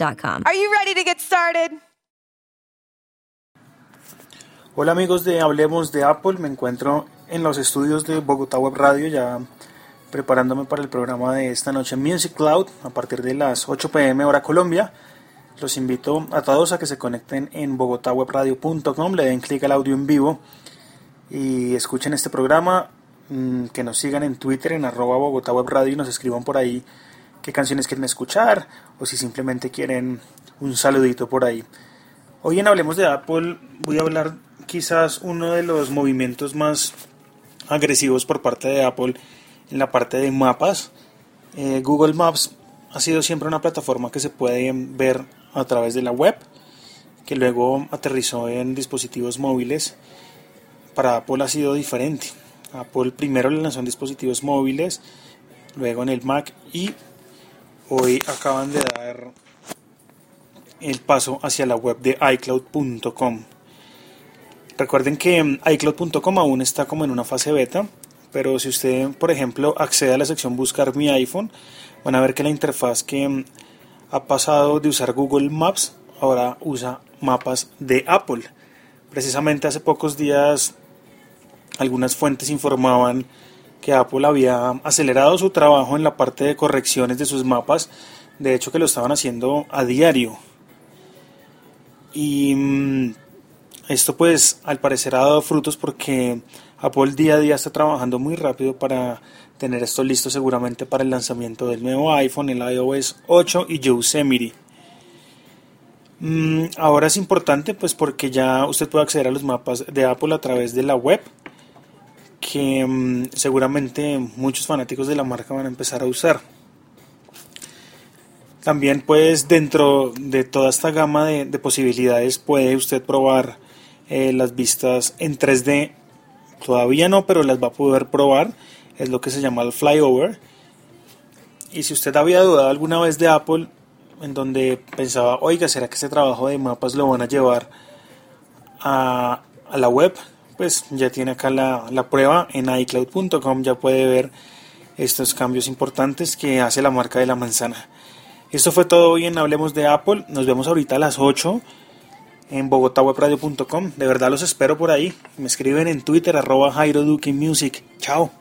Are you ready to get started? Hola amigos de Hablemos de Apple, me encuentro en los estudios de Bogotá Web Radio ya preparándome para el programa de esta noche Music Cloud a partir de las 8 pm hora Colombia. Los invito a todos a que se conecten en bogotawebradio.com, le den clic al audio en vivo y escuchen este programa, mm, que nos sigan en Twitter en arroba Bogotá Web Radio y nos escriban por ahí qué canciones quieren escuchar o si simplemente quieren un saludito por ahí. Hoy en Hablemos de Apple voy a hablar quizás uno de los movimientos más agresivos por parte de Apple en la parte de mapas. Eh, Google Maps ha sido siempre una plataforma que se puede ver a través de la web, que luego aterrizó en dispositivos móviles. Para Apple ha sido diferente. Apple primero le lanzó en dispositivos móviles, luego en el Mac y hoy acaban de dar el paso hacia la web de iCloud.com. Recuerden que iCloud.com aún está como en una fase beta, pero si usted, por ejemplo, accede a la sección Buscar mi iPhone, van a ver que la interfaz que ha pasado de usar Google Maps ahora usa mapas de Apple. Precisamente hace pocos días algunas fuentes informaban que Apple había acelerado su trabajo en la parte de correcciones de sus mapas, de hecho que lo estaban haciendo a diario. Y mm, esto pues al parecer ha dado frutos porque Apple día a día está trabajando muy rápido para tener esto listo seguramente para el lanzamiento del nuevo iPhone, el iOS 8 y Yosemite. Mm, ahora es importante pues porque ya usted puede acceder a los mapas de Apple a través de la web que mm, seguramente muchos fanáticos de la marca van a empezar a usar. También pues dentro de toda esta gama de, de posibilidades puede usted probar eh, las vistas en 3D. Todavía no, pero las va a poder probar. Es lo que se llama el flyover. Y si usted había dudado alguna vez de Apple, en donde pensaba, oiga, ¿será que ese trabajo de mapas lo van a llevar a la web? Pues ya tiene acá la, la prueba en iCloud.com, ya puede ver estos cambios importantes que hace la marca de la manzana. Esto fue todo hoy en Hablemos de Apple. Nos vemos ahorita a las 8 en bogotawebradio.com. De verdad los espero por ahí. Me escriben en Twitter arroba Jairo Duque Music. Chao.